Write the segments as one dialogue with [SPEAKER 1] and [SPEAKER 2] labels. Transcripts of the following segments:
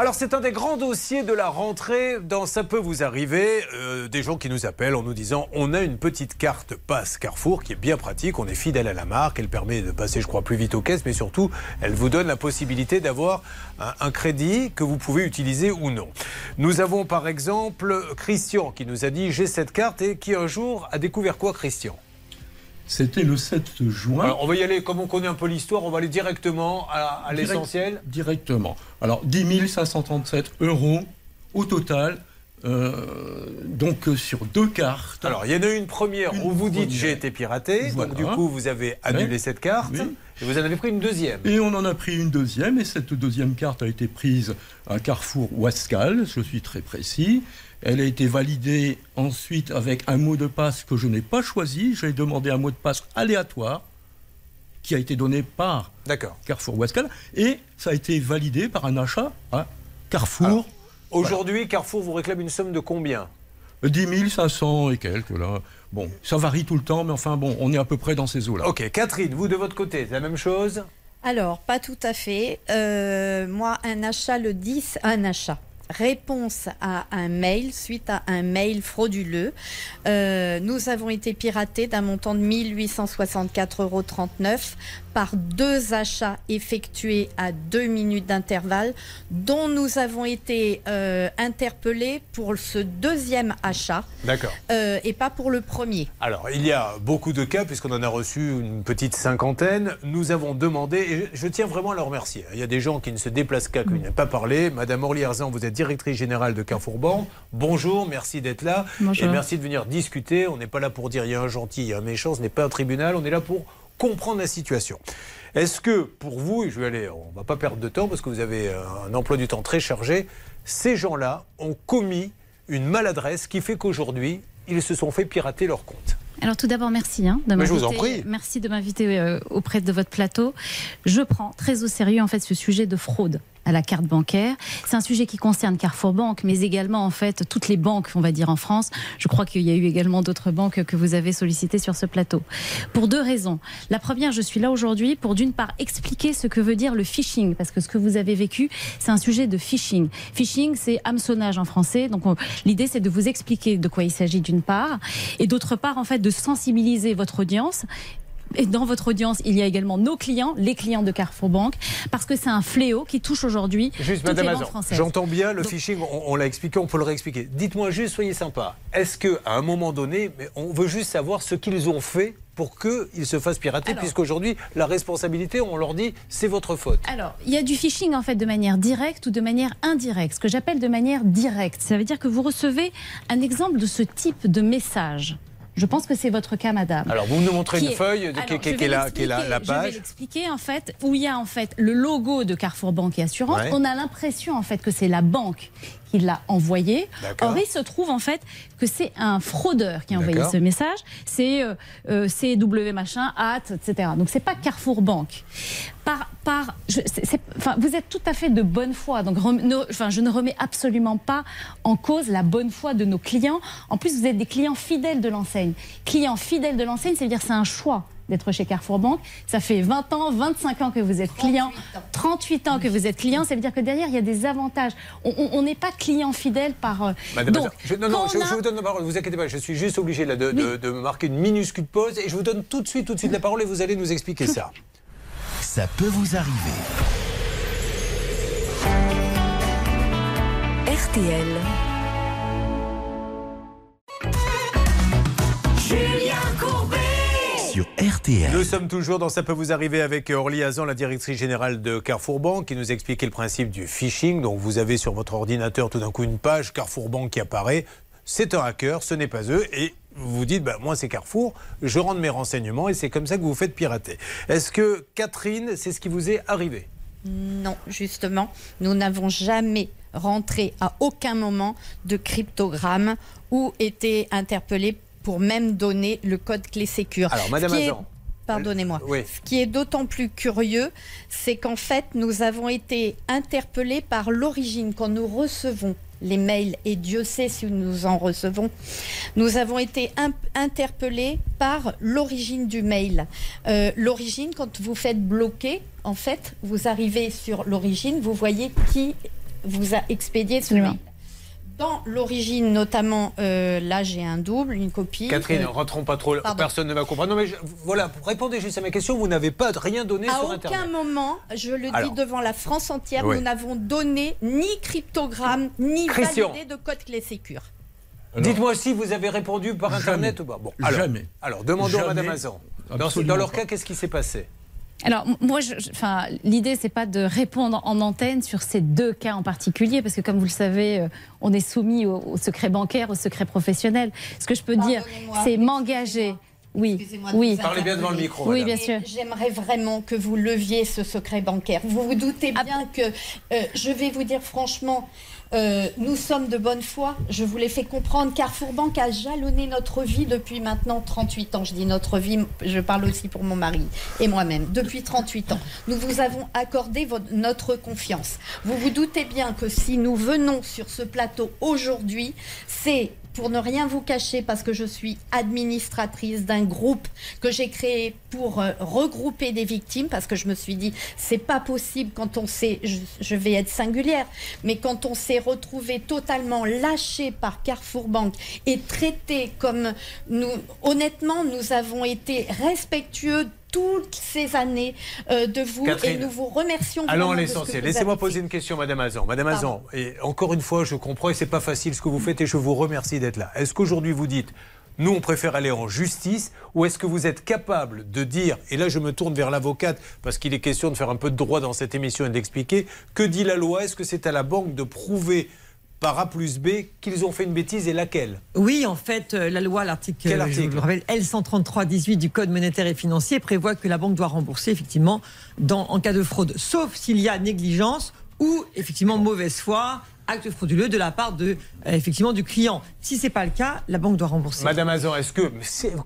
[SPEAKER 1] Alors c'est un des grands dossiers de la rentrée dans Ça peut vous arriver. Euh, des gens qui nous appellent en nous disant on a une petite carte passe Carrefour qui est bien pratique, on est fidèle à la marque, elle permet de passer je crois plus vite aux caisses, mais surtout elle vous donne la possibilité d'avoir un, un crédit que vous pouvez utiliser ou non. Nous avons par exemple Christian qui nous a dit j'ai cette carte et qui un jour a découvert quoi Christian?
[SPEAKER 2] C'était le 7 juin.
[SPEAKER 1] Alors, on va y aller, comme on connaît un peu l'histoire, on va aller directement à, à
[SPEAKER 2] Direct-
[SPEAKER 1] l'essentiel.
[SPEAKER 2] Directement. Alors, 10 537 euros au total. euh, donc, euh, sur deux cartes.
[SPEAKER 1] Alors, il y en a eu une première
[SPEAKER 2] Une
[SPEAKER 1] où vous dites j'ai été piraté,
[SPEAKER 2] Voilà.
[SPEAKER 1] donc du coup vous avez annulé cette carte
[SPEAKER 2] Oui.
[SPEAKER 1] et vous en avez pris une deuxième.
[SPEAKER 2] Et on en a pris une deuxième, et cette deuxième carte a été prise à Carrefour Ouascal, je suis très précis. Elle a été validée ensuite avec un mot de passe que je n'ai pas choisi. J'ai demandé un mot de passe aléatoire qui a été donné par. Carrefour Ouascal, et ça a été validé par un achat à Carrefour.
[SPEAKER 1] Alors, Aujourd'hui, Carrefour vous réclame une somme de combien?
[SPEAKER 2] 10 500 et quelques, là. Bon, ça varie tout le temps, mais enfin, bon, on est à peu près dans ces eaux-là.
[SPEAKER 1] Ok, Catherine, vous de votre côté, c'est la même chose?
[SPEAKER 3] Alors, pas tout à fait. Euh, moi, un achat le 10, un achat. Réponse à un mail suite à un mail frauduleux. Euh, nous avons été piratés d'un montant de 1864,39 euros par deux achats effectués à deux minutes d'intervalle, dont nous avons été euh, interpellés pour ce deuxième achat
[SPEAKER 1] D'accord.
[SPEAKER 3] euh, et pas pour le premier.
[SPEAKER 1] Alors, il y a beaucoup de cas, puisqu'on en a reçu une petite cinquantaine. Nous avons demandé, et je je tiens vraiment à le remercier. Il y a des gens qui ne se déplacent qu'à, qui n'ont pas parlé. Madame Orly Arzan, vous êtes directrice générale de Carrefour Banque. Bonjour, merci d'être là.
[SPEAKER 4] Bonjour.
[SPEAKER 1] Et merci de venir discuter. On n'est pas là pour dire il y a un gentil, il y a un méchant, ce n'est pas un tribunal. On est là pour comprendre la situation. Est-ce que, pour vous, et je vais aller, on va pas perdre de temps parce que vous avez un emploi du temps très chargé, ces gens-là ont commis une maladresse qui fait qu'aujourd'hui, ils se sont fait pirater leur compte?
[SPEAKER 4] Alors tout d'abord, merci hein, de m'inviter. Merci de m'inviter euh, auprès de votre plateau. Je prends très au sérieux en fait ce sujet de fraude à la carte bancaire. C'est un sujet qui concerne Carrefour Banque, mais également en fait toutes les banques, on va dire en France. Je crois qu'il y a eu également d'autres banques que vous avez sollicitées sur ce plateau. Pour deux raisons. La première, je suis là aujourd'hui pour d'une part expliquer ce que veut dire le phishing, parce que ce que vous avez vécu, c'est un sujet de phishing. Phishing, c'est hameçonnage en français. Donc on- l'idée, c'est de vous expliquer de quoi il s'agit d'une part, et d'autre part, en fait, de sensibiliser votre audience et dans votre audience, il y a également nos clients, les clients de Carrefour Banque, parce que c'est un fléau qui touche aujourd'hui
[SPEAKER 1] Juste,
[SPEAKER 4] toutes
[SPEAKER 1] Madame
[SPEAKER 4] les banques françaises.
[SPEAKER 1] j'entends bien le
[SPEAKER 4] Donc-
[SPEAKER 1] phishing, on, on l'a expliqué, on peut le réexpliquer. Dites-moi juste, soyez sympa. Est-ce qu'à un moment donné, on veut juste savoir ce qu'ils ont fait pour qu'ils se fassent pirater, puisqu'aujourd'hui, la responsabilité, on leur dit, c'est votre faute.
[SPEAKER 4] Alors, il y a du phishing en fait de manière directe ou de manière indirecte. Ce que j'appelle de manière directe, ça veut dire que vous recevez un exemple de ce type de message. Je pense que c'est votre cas, madame.
[SPEAKER 1] Alors, vous nous montrez une
[SPEAKER 4] est-
[SPEAKER 1] feuille qui, est la, qui est la- la
[SPEAKER 4] l'expliquer, Je vais
[SPEAKER 1] page.
[SPEAKER 4] l'expliquer en fait où il y a en fait le logo de Carrefour Banque et Assurance.
[SPEAKER 1] Ouais.
[SPEAKER 4] On a l'impression en fait que c'est la banque qui l'a envoyé. Or, il se trouve en fait que c'est un fraudeur qui a envoyé ce message. C'est euh, euh, CW machin, hâte, etc. Donc c'est pas Carrefour Banque. Par, par, je, enfin, vous êtes tout à fait de bonne foi. Donc, rem- ne- enfin, je ne remets absolument pas en cause la bonne foi de nos clients. En plus, vous êtes des clients fidèles de l'enseigne. Clients fidèles de l'enseigne, ça veut dire c'est un choix d'être chez Carrefour Banque. Ça fait 20 ans, 25 ans que vous êtes client, 38 ans que vous êtes client. Ça veut dire que derrière, il y a des avantages. On- n'est pas client fidèle par. euh,
[SPEAKER 1] Madame
[SPEAKER 4] Donc,
[SPEAKER 1] je, non, non,
[SPEAKER 4] a-
[SPEAKER 1] je vous donne la parole, ne vous inquiétez pas, je suis juste obligé là, de, de- de marquer une minuscule pause et je vous donne tout de suite, tout de suite la parole et vous allez nous expliquer ça.
[SPEAKER 5] Ça peut vous arriver.
[SPEAKER 6] RTL.
[SPEAKER 5] RTL.
[SPEAKER 1] Nous sommes toujours dans Ça peut vous arriver avec Orly Azan, la directrice générale de Carrefour Banque, qui nous expliquait le principe du phishing. Donc vous avez sur votre ordinateur tout d'un coup une page Carrefour Banque qui apparaît. C'est un hacker, ce n'est pas eux. Et vous vous dites, bah, moi c'est Carrefour, je rentre mes renseignements et c'est comme ça que vous vous faites pirater. Est-ce que Catherine, c'est ce qui vous est arrivé?
[SPEAKER 3] Non, justement, nous n'avons jamais rentré à aucun moment de cryptogramme ou été interpellés pour même donner le code clé sécure.
[SPEAKER 1] Alors, Madame Azan.
[SPEAKER 3] Pardonnez-moi.
[SPEAKER 1] Oui.
[SPEAKER 3] Ce qui est d'autant plus curieux, c'est qu'en fait, nous avons été interpellés par l'origine quand nous recevons les mails, et Dieu sait si nous en recevons, nous avons été interpellés par l'origine du mail. Euh, l'origine, quand vous faites bloquer, en fait, vous arrivez sur l'origine, vous voyez qui vous a expédié ce mail. Dans l'origine, notamment, euh, là j'ai un double, une copie.
[SPEAKER 1] Catherine,
[SPEAKER 3] Euh,
[SPEAKER 1] rentrons pas trop,
[SPEAKER 3] pardon.
[SPEAKER 1] personne ne va comprendre. Non mais je- voilà, répondez juste à ma question, vous n'avez pas rien donné
[SPEAKER 3] à
[SPEAKER 1] sur
[SPEAKER 3] aucun
[SPEAKER 1] Internet.
[SPEAKER 3] moment, je le
[SPEAKER 1] Alors.
[SPEAKER 3] dis devant la France entière,
[SPEAKER 1] Oui.
[SPEAKER 3] nous n'avons donné ni cryptogramme, ni
[SPEAKER 1] Christian.
[SPEAKER 3] validé de code clé sécure.
[SPEAKER 1] Dites-moi si vous avez répondu par
[SPEAKER 2] Jamais.
[SPEAKER 1] Internet ou pas. Bon, alors,
[SPEAKER 2] Jamais.
[SPEAKER 1] Alors, demandons à. Madame Azan. Dans, leur
[SPEAKER 2] pas.
[SPEAKER 1] cas, qu'est-ce qui s'est passé?
[SPEAKER 4] Alors, moi, je- je- enfin, l'idée, c'est pas de répondre en antenne sur ces deux cas en particulier, parce que comme vous le savez, euh, on est soumis au, au secret bancaire, au secret professionnel. Ce que je peux dire, c'est m'engager. Oui,
[SPEAKER 1] Parlez bien devant le micro.
[SPEAKER 4] Oui,
[SPEAKER 1] madame.
[SPEAKER 4] bien sûr.
[SPEAKER 3] J'aimerais vraiment que vous leviez ce secret bancaire. Vous vous doutez
[SPEAKER 4] Ah.
[SPEAKER 3] bien que, euh, je vais vous dire franchement, euh, nous sommes de bonne foi. Je vous l'ai fait comprendre. Carrefour Banque a jalonné notre vie depuis maintenant 38 ans. Je dis notre vie, je parle aussi pour mon mari et moi-même. Depuis 38 ans, nous vous avons accordé votre- notre confiance. Vous vous doutez bien que si nous venons sur ce plateau aujourd'hui, c'est pour ne rien vous cacher, parce que je suis administratrice d'un groupe que j'ai créé pour euh, regrouper des victimes, parce que je me suis dit, c'est pas possible quand on s'est, je, je vais être singulière, mais quand on s'est retrouvé totalement lâché par Carrefour Banque et traité comme nous, honnêtement, nous avons été respectueux toutes ces années euh, de vous
[SPEAKER 1] Catherine,
[SPEAKER 3] et nous vous remercions.
[SPEAKER 1] Allons à l'essentiel. Laissez-moi poser une question, Madame Azan. Madame. Azan, et encore une fois, je comprends et c'est pas facile ce que vous faites et je vous remercie d'être là. Est-ce qu'aujourd'hui vous dites, nous on préfère aller en justice ou est-ce que vous êtes capable de dire, et là je me tourne vers l'avocate parce qu'il est question de faire un peu de droit dans cette émission et d'expliquer, que dit la loi? Est-ce que c'est à la banque de prouver par A plus B qu'ils ont fait une bêtise et laquelle?
[SPEAKER 6] Oui, en fait, euh, la loi, l'article,
[SPEAKER 1] Quel
[SPEAKER 6] euh, je vous
[SPEAKER 1] article?
[SPEAKER 6] le rappelle, L133-18 du Code monétaire et financier prévoit que la banque doit rembourser effectivement dans, en cas de fraude, sauf s'il y a négligence ou effectivement mauvaise foi, acte frauduleux de la part de euh, effectivement du client. Si c'est pas le cas, la banque doit rembourser.
[SPEAKER 1] Madame Azan, est-ce que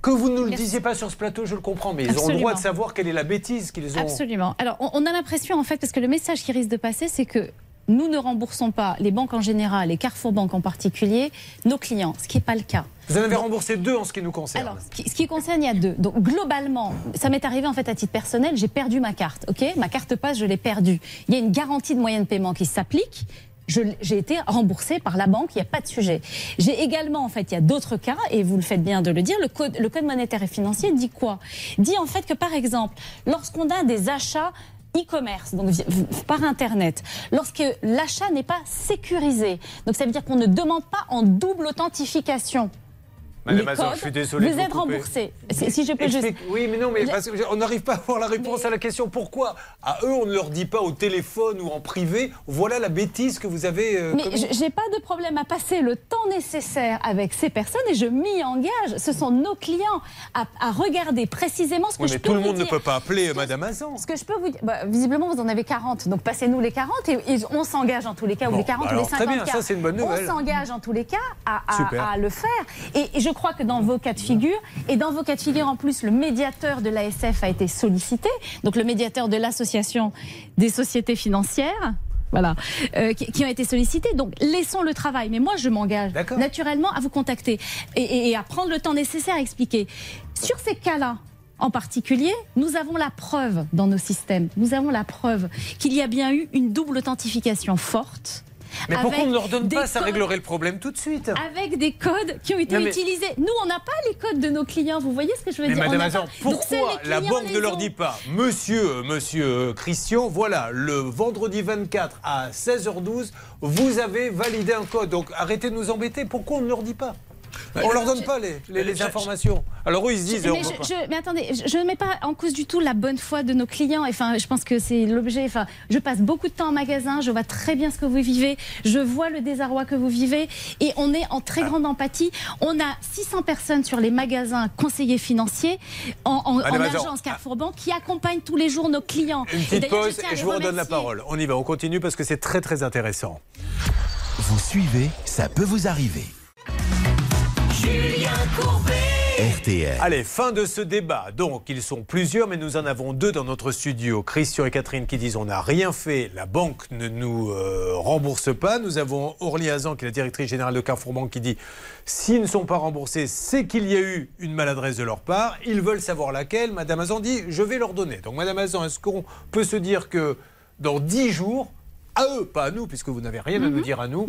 [SPEAKER 1] que vous ne le
[SPEAKER 4] Merci.
[SPEAKER 1] disiez pas sur ce plateau, je le comprends, mais ils ont le droit de savoir quelle est la bêtise qu'ils ont.
[SPEAKER 4] Absolument. Alors, on, on a l'impression, en fait, parce que le message qui risque de passer, c'est que nous ne remboursons pas, les banques en général, et Carrefour Banque en particulier, nos clients, ce qui n'est pas le cas.
[SPEAKER 1] Vous en avez remboursé deux en ce qui nous concerne.
[SPEAKER 4] Alors, ce qui, ce qui concerne, il y a deux. Donc, globalement, ça m'est arrivé en fait à titre personnel, j'ai perdu ma carte, ok? Ma carte passe, je l'ai perdue. Il y a une garantie de moyen de paiement qui s'applique. J'ai été remboursée par la banque, il n'y a pas de sujet. J'ai également, en fait, il y a d'autres cas, et vous le faites bien de le dire, le code, le code monétaire et financier dit quoi? Dit en fait que, par exemple, lorsqu'on a des achats e-commerce, donc par Internet, lorsque l'achat n'est pas sécurisé, donc ça veut dire qu'on ne demande pas en double authentification
[SPEAKER 1] Madame
[SPEAKER 4] les
[SPEAKER 1] Azan,
[SPEAKER 4] codes,
[SPEAKER 1] je suis désolé.
[SPEAKER 4] vous êtes remboursé. Si je peux juste...
[SPEAKER 1] Explique- Oui, mais non, mais parce on n'arrive pas à avoir la réponse à la question. Pourquoi À eux, on ne leur dit pas au téléphone ou en privé. Voilà la bêtise que vous avez. euh,
[SPEAKER 4] Mais j'ai pas de problème à passer le temps nécessaire avec ces personnes et je m'y engage. Ce sont nos clients à, à regarder précisément ce que
[SPEAKER 1] Oui,
[SPEAKER 4] je
[SPEAKER 1] mais
[SPEAKER 4] peux
[SPEAKER 1] tout le monde ne peut pas appeler Madame Azan.
[SPEAKER 4] Ce que je peux vous dire, bah, visiblement vous en avez 40, donc passez-nous les 40 et, et on s'engage en tous les cas, ou
[SPEAKER 1] Bon,
[SPEAKER 4] les 40 ou
[SPEAKER 1] alors,
[SPEAKER 4] les
[SPEAKER 1] très
[SPEAKER 4] 50
[SPEAKER 1] bien,
[SPEAKER 4] cas.
[SPEAKER 1] ça, c'est une bonne nouvelle.
[SPEAKER 4] On s'engage en tous les cas à, à- le faire. Et je crois que dans vos cas de figure, et dans vos cas de figure en plus, le médiateur de l'ASF a été sollicité, donc le médiateur de l'association des sociétés financières. Voilà, euh, qui, qui ont été sollicités. Donc, laissons le travail. Mais moi, je m'engage naturellement à vous contacter et, et- et à prendre le temps nécessaire à expliquer. Sur ces cas-là, en particulier, nous avons la preuve dans nos systèmes, nous avons la preuve qu'il y a bien eu une double authentification forte.
[SPEAKER 1] Mais pourquoi on ne leur donne pas Ça
[SPEAKER 4] codes-
[SPEAKER 1] réglerait le problème tout de suite.
[SPEAKER 4] Avec des codes qui ont été
[SPEAKER 1] mais-
[SPEAKER 4] utilisés. Nous, on n'a pas les codes de nos clients. Vous voyez ce que je veux
[SPEAKER 1] Mais
[SPEAKER 4] dire?
[SPEAKER 1] Madame
[SPEAKER 4] c'est
[SPEAKER 1] pourquoi la banque ne leur dit pas Monsieur, euh, monsieur euh, Christian, voilà, le vendredi 24 à 16h12, vous avez validé un code. Donc arrêtez de nous embêter. Pourquoi on ne leur dit pas? On leur donne pas les, les- les informations. Alors eux, ils se disent. on
[SPEAKER 4] Mais,
[SPEAKER 1] peut
[SPEAKER 4] je,
[SPEAKER 1] pas.
[SPEAKER 4] je- mais attendez, je- ne mets pas en cause du tout la bonne foi de nos clients. Enfin, je pense que c'est l'objet. Enfin, je passe beaucoup de temps en magasin, je vois très bien ce que vous vivez, je vois le désarroi que vous vivez, et on est en
[SPEAKER 1] Ah.
[SPEAKER 4] très grande empathie. On a 600 personnes sur les magasins conseillers financiers en, agence Carrefour Banque qui accompagnent tous les jours nos clients.
[SPEAKER 1] Une
[SPEAKER 4] Et
[SPEAKER 1] petite pause et je vous redonne la parole. On y va, on continue parce que c'est très très intéressant.
[SPEAKER 5] Vous suivez, ça peut vous arriver. RTL.
[SPEAKER 1] Allez, fin de ce débat. Donc, ils sont plusieurs, mais nous en avons deux dans notre studio. Christian et Catherine qui disent on n'a rien fait, la banque ne nous euh, rembourse pas. Nous avons Orly Hazan, qui est la directrice générale de Carrefour Banque, qui dit s'ils ne sont pas remboursés, c'est qu'il y a eu une maladresse de leur part. Ils veulent savoir laquelle. Madame Hazan dit je vais leur donner. Donc, Madame Hazan, est-ce qu'on peut se dire que dans 10 jours, à eux, pas à nous, puisque vous n'avez rien à nous dire à nous,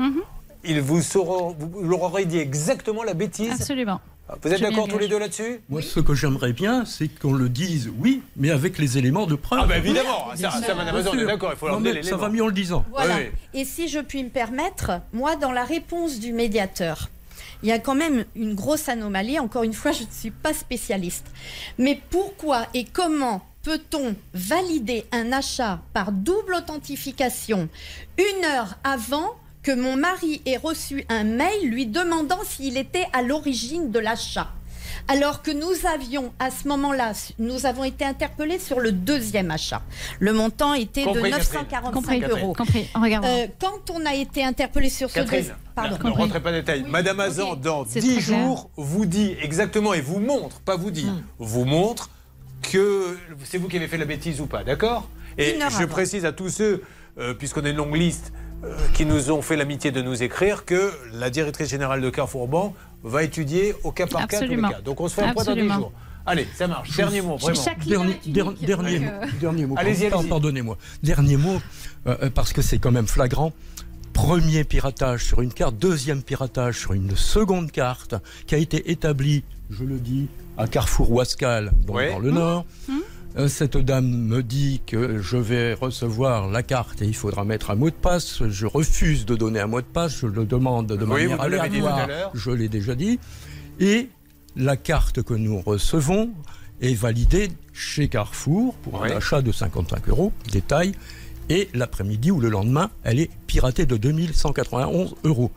[SPEAKER 1] ils vous sauront, vous leur aurez dit exactement la bêtise.
[SPEAKER 4] Absolument.
[SPEAKER 1] Vous êtes d'accord tous les deux là-dessus?
[SPEAKER 2] Moi, ce que j'aimerais bien, c'est qu'on le dise, oui, mais avec les éléments de preuve.
[SPEAKER 1] Ah bah évidemment, ça, ça, madame d'accord, il faut leur
[SPEAKER 2] Non,
[SPEAKER 1] donner
[SPEAKER 2] mais
[SPEAKER 1] l'élément.
[SPEAKER 2] Ça va mieux en le disant.
[SPEAKER 3] Voilà.
[SPEAKER 1] Oui.
[SPEAKER 3] Et si je puis me permettre, moi, dans la réponse du médiateur, il y a quand même une grosse anomalie. Encore une fois, je ne suis pas spécialiste. Mais pourquoi et comment peut-on valider un achat par double authentification une heure avant que mon mari ait reçu un mail lui demandant s'il était à l'origine de l'achat alors que nous avions à ce moment-là, nous avons été interpellés sur le deuxième achat. Le montant était
[SPEAKER 1] Compris,
[SPEAKER 3] de
[SPEAKER 1] Catherine.
[SPEAKER 3] 945
[SPEAKER 4] Compris,
[SPEAKER 3] euros.
[SPEAKER 4] compris.
[SPEAKER 3] Euh, quand on a été interpellé sur ce deuxième- Pardon.
[SPEAKER 1] ne rentrez pas dans les détails. Madame Azan, dans
[SPEAKER 4] C'est
[SPEAKER 1] 10
[SPEAKER 4] très clair.
[SPEAKER 1] jours, vous dit exactement et vous montre, pas vous dit,
[SPEAKER 3] Hmm.
[SPEAKER 1] vous montre que c'est vous qui avez fait la bêtise ou pas, d'accord? Et je
[SPEAKER 3] avant.
[SPEAKER 1] précise à tous ceux, euh, puisqu'on a une longue liste, qui nous ont fait l'amitié de nous écrire, que la directrice générale de Carrefour Bank va étudier au cas par cas tous les
[SPEAKER 4] Absolument.
[SPEAKER 1] cas. Donc on se fait un point dans 10
[SPEAKER 4] Absolument.
[SPEAKER 1] jours. Allez, ça marche. Dernier mot, vraiment.
[SPEAKER 2] Dernier,
[SPEAKER 4] unique,
[SPEAKER 2] dernier- mot,
[SPEAKER 4] euh,
[SPEAKER 2] dernier mot.
[SPEAKER 1] Allez-y,
[SPEAKER 2] Pardon,
[SPEAKER 1] allez-y.
[SPEAKER 2] Pardonnez-moi. Dernier mot, euh, euh, parce que c'est quand même flagrant. Premier piratage sur une carte, deuxième piratage sur une seconde carte qui a été établie, je le dis, à Carrefour
[SPEAKER 1] Ouais.
[SPEAKER 2] dans le Nord. Euh, Cette dame me dit que je vais recevoir la carte et il faudra mettre un mot de passe. Je refuse de donner un mot de passe. Je le demande de
[SPEAKER 1] Oui,
[SPEAKER 2] manière aléatoire.
[SPEAKER 1] l'heure.
[SPEAKER 2] Je l'ai déjà dit. Et la carte que nous recevons est validée chez Carrefour pour
[SPEAKER 1] Oui.
[SPEAKER 2] un achat de 55 euros, détail. Et l'après-midi ou le lendemain, elle est piratée de 2191 euros.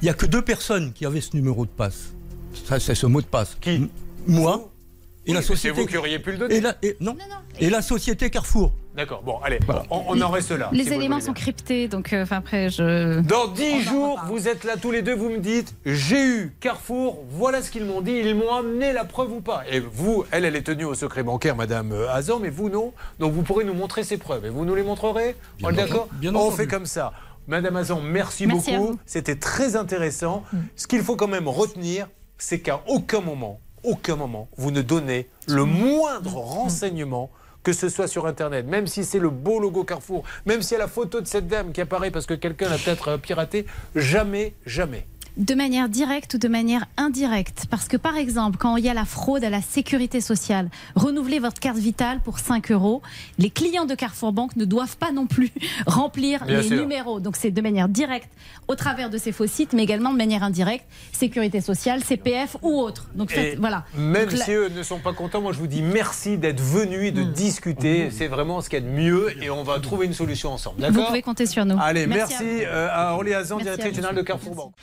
[SPEAKER 2] Il n'y a que deux personnes qui avaient ce numéro de passe. Ça, c'est ce mot de passe.
[SPEAKER 1] Qui?
[SPEAKER 2] Moi et
[SPEAKER 1] Oui,
[SPEAKER 2] la
[SPEAKER 1] mais C'est
[SPEAKER 2] société.
[SPEAKER 1] vous qui auriez pu le donner.
[SPEAKER 2] Et la, et, non.
[SPEAKER 3] Non, non.
[SPEAKER 2] Et la société Carrefour.
[SPEAKER 1] D'accord, bon, allez,
[SPEAKER 2] Voilà.
[SPEAKER 1] on, on en reste là.
[SPEAKER 4] Les
[SPEAKER 1] si
[SPEAKER 4] éléments sont cryptés, donc euh, enfin après je.
[SPEAKER 1] Dans 10
[SPEAKER 3] en
[SPEAKER 1] jours, vous êtes là tous les deux, vous me dites j'ai eu Carrefour, voilà ce qu'ils m'ont dit, ils m'ont amené la preuve ou pas. Et vous, elle, elle est tenue au secret bancaire, Madame euh, Hazan, mais vous non. Donc vous pourrez nous montrer ces preuves et vous nous les montrerez
[SPEAKER 2] Bien
[SPEAKER 1] On est
[SPEAKER 2] entendu.
[SPEAKER 1] d'accord
[SPEAKER 2] Bien
[SPEAKER 1] On
[SPEAKER 2] entendu.
[SPEAKER 1] fait comme ça. Madame Hazan, merci,
[SPEAKER 4] Merci à
[SPEAKER 1] beaucoup.
[SPEAKER 4] vous.
[SPEAKER 1] C'était très intéressant. Ce qu'il faut quand même retenir, c'est qu'à aucun moment, aucun moment, vous ne donnez le moindre renseignement que ce soit sur Internet, même si c'est le beau logo Carrefour, même s'il y a la photo de cette dame qui apparaît parce que quelqu'un l'a peut-être euh, piraté, jamais, jamais.
[SPEAKER 4] De manière directe ou de manière indirecte. Parce que par exemple, quand il y a la fraude à la sécurité sociale, renouveler votre carte vitale pour 5 euros, les clients de Carrefour Banque ne doivent pas non plus remplir
[SPEAKER 1] Bien
[SPEAKER 4] les
[SPEAKER 1] sûr.
[SPEAKER 4] numéros. Donc c'est de manière directe au travers de ces faux sites, mais également de manière indirecte, sécurité sociale, CPF ou autre. Donc faites- voilà.
[SPEAKER 1] Même
[SPEAKER 4] Donc
[SPEAKER 1] si eux ne sont pas contents, moi je vous dis merci d'être venus et de
[SPEAKER 4] Hmm.
[SPEAKER 1] discuter. C'est vraiment ce qu'il y a de mieux et on va trouver une solution ensemble.
[SPEAKER 4] vous pouvez compter sur nous.
[SPEAKER 1] Allez,
[SPEAKER 4] Merci
[SPEAKER 1] merci,
[SPEAKER 4] à
[SPEAKER 1] euh, à Orly
[SPEAKER 4] à
[SPEAKER 1] directrice générale de Carrefour Banque.